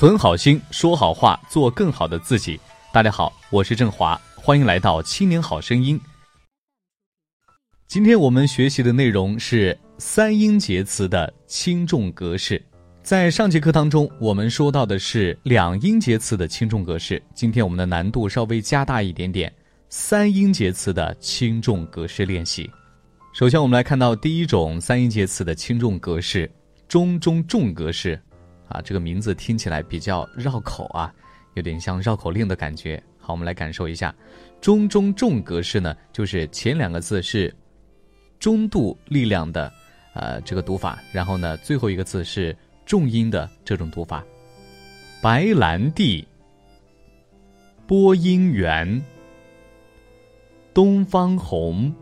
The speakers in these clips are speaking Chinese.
存好心，说好话，做更好的自己。大家好，我是郑华，欢迎来到《青年好声音》。今天我们学习的内容是三音节词的轻重格式。在上节课当中，我们说到的是两音节词的轻重格式。今天我们的难度稍微加大一点点，三音节词的轻重格式练习。首先，我们来看到第一种三音节词的轻重格式——中中重格式。啊，这个名字听起来比较绕口啊，有点像绕口令的感觉。好，我们来感受一下，中中重格式呢，就是前两个字是中度力量的，呃，这个读法，然后呢，最后一个字是重音的这种读法。白兰地，播音员，东方红。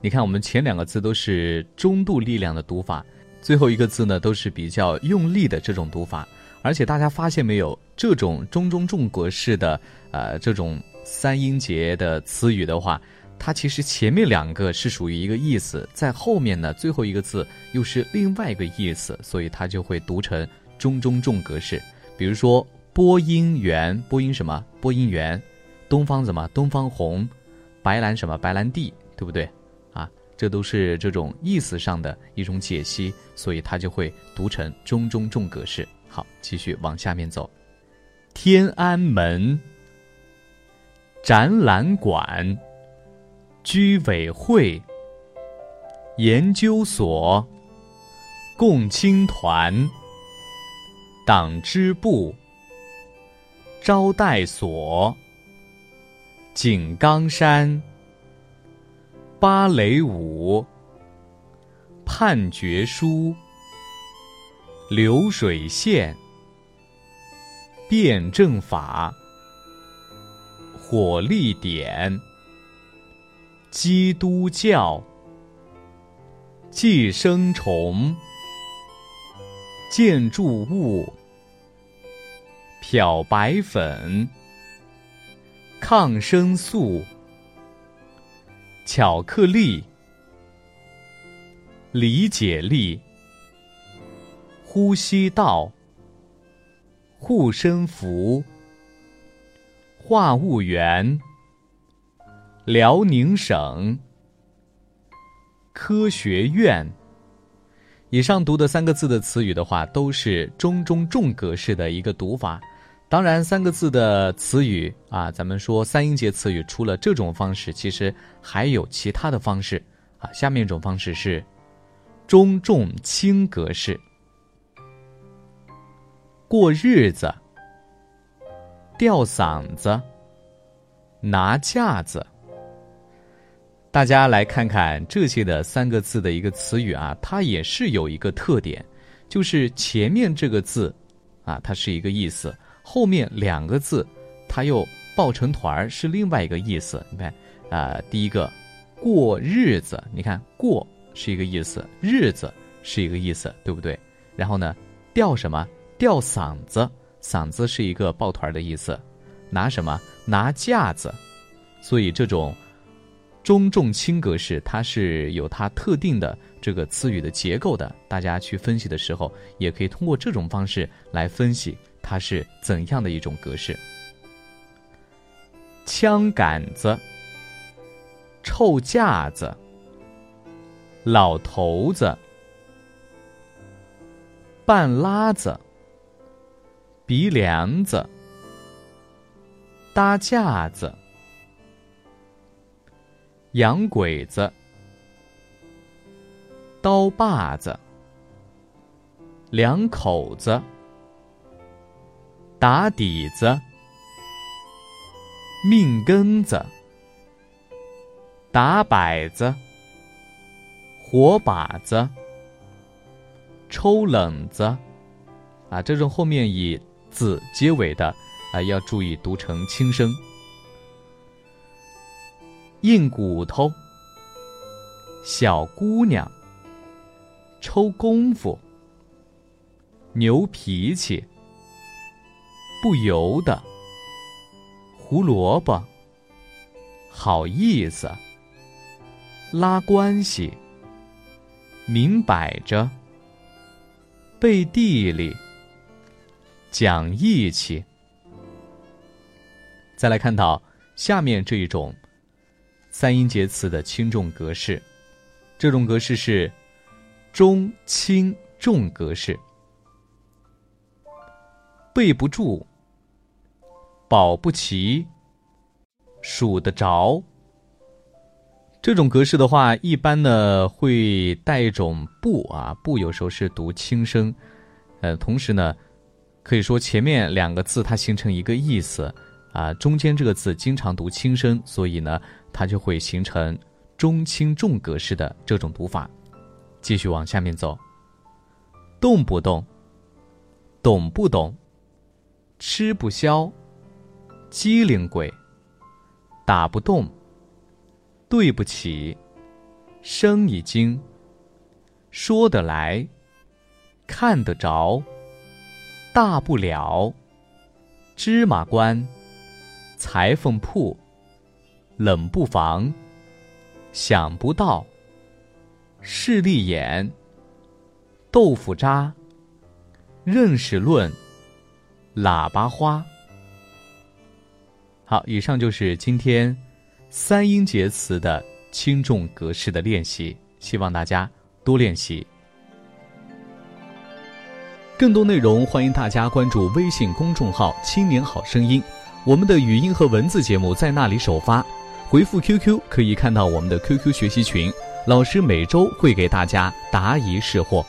你看，我们前两个字都是中度力量的读法。最后一个字呢，都是比较用力的这种读法，而且大家发现没有，这种中中重格式的呃这种三音节的词语的话，它其实前面两个是属于一个意思，在后面呢最后一个字又是另外一个意思，所以它就会读成中中重格式。比如说播音员，播音什么？播音员，东方什么？东方红，白兰什么？白兰地，对不对？这都是这种意思上的一种解析，所以它就会读成中中重格式。好，继续往下面走。天安门、展览馆、居委会、研究所、共青团、党支部、招待所、井冈山。芭蕾舞、判决书、流水线、辩证法、火力点、基督教、寄生虫、建筑物、漂白粉、抗生素。巧克力、理解力、呼吸道、护身符、话务员、辽宁省、科学院。以上读的三个字的词语的话，都是中中重格式的一个读法。当然，三个字的词语啊，咱们说三音节词语，除了这种方式，其实还有其他的方式啊。下面一种方式是中重轻格式。过日子、吊嗓子、拿架子。大家来看看这些的三个字的一个词语啊，它也是有一个特点，就是前面这个字啊，它是一个意思。后面两个字，它又抱成团儿，是另外一个意思。你看，啊，第一个过日子，你看过是一个意思，日子是一个意思，对不对？然后呢，吊什么？吊嗓子，嗓子是一个抱团的意思。拿什么？拿架子。所以这种中重轻格式，它是有它特定的这个词语的结构的。大家去分析的时候，也可以通过这种方式来分析。它是怎样的一种格式？枪杆子、臭架子、老头子、半拉子、鼻梁子、搭架子、洋鬼子、刀把子、两口子。打底子、命根子、打摆子、活把子、抽冷子，啊，这种后面以“子”结尾的啊，要注意读成轻声。硬骨头、小姑娘、抽功夫、牛脾气。不由得，胡萝卜，好意思，拉关系，明摆着，背地里，讲义气。再来看到下面这一种三音节词的轻重格式，这种格式是中轻重格式，背不住，保不齐，数得着。这种格式的话，一般呢会带一种不啊，不有时候是读轻声，呃，同时呢，可以说前面两个字它形成一个意思啊，中间这个字经常读轻声，所以呢，它就会形成中轻重格式的这种读法。继续往下面走，动不动，懂不懂，吃不消，机灵鬼，打不动。对不起，生已经说得来，看得着，大不了，芝麻官，裁缝铺，冷不防，想不到，势利眼，豆腐渣，认识论，喇叭花。好，以上就是今天。三音节词的轻重格式的练习，希望大家多练习。更多内容，欢迎大家关注微信公众号“青年好声音”，我们的语音和文字节目在那里首发。回复 QQ 可以看到我们的 QQ 学习群，老师每周会给大家答疑释惑。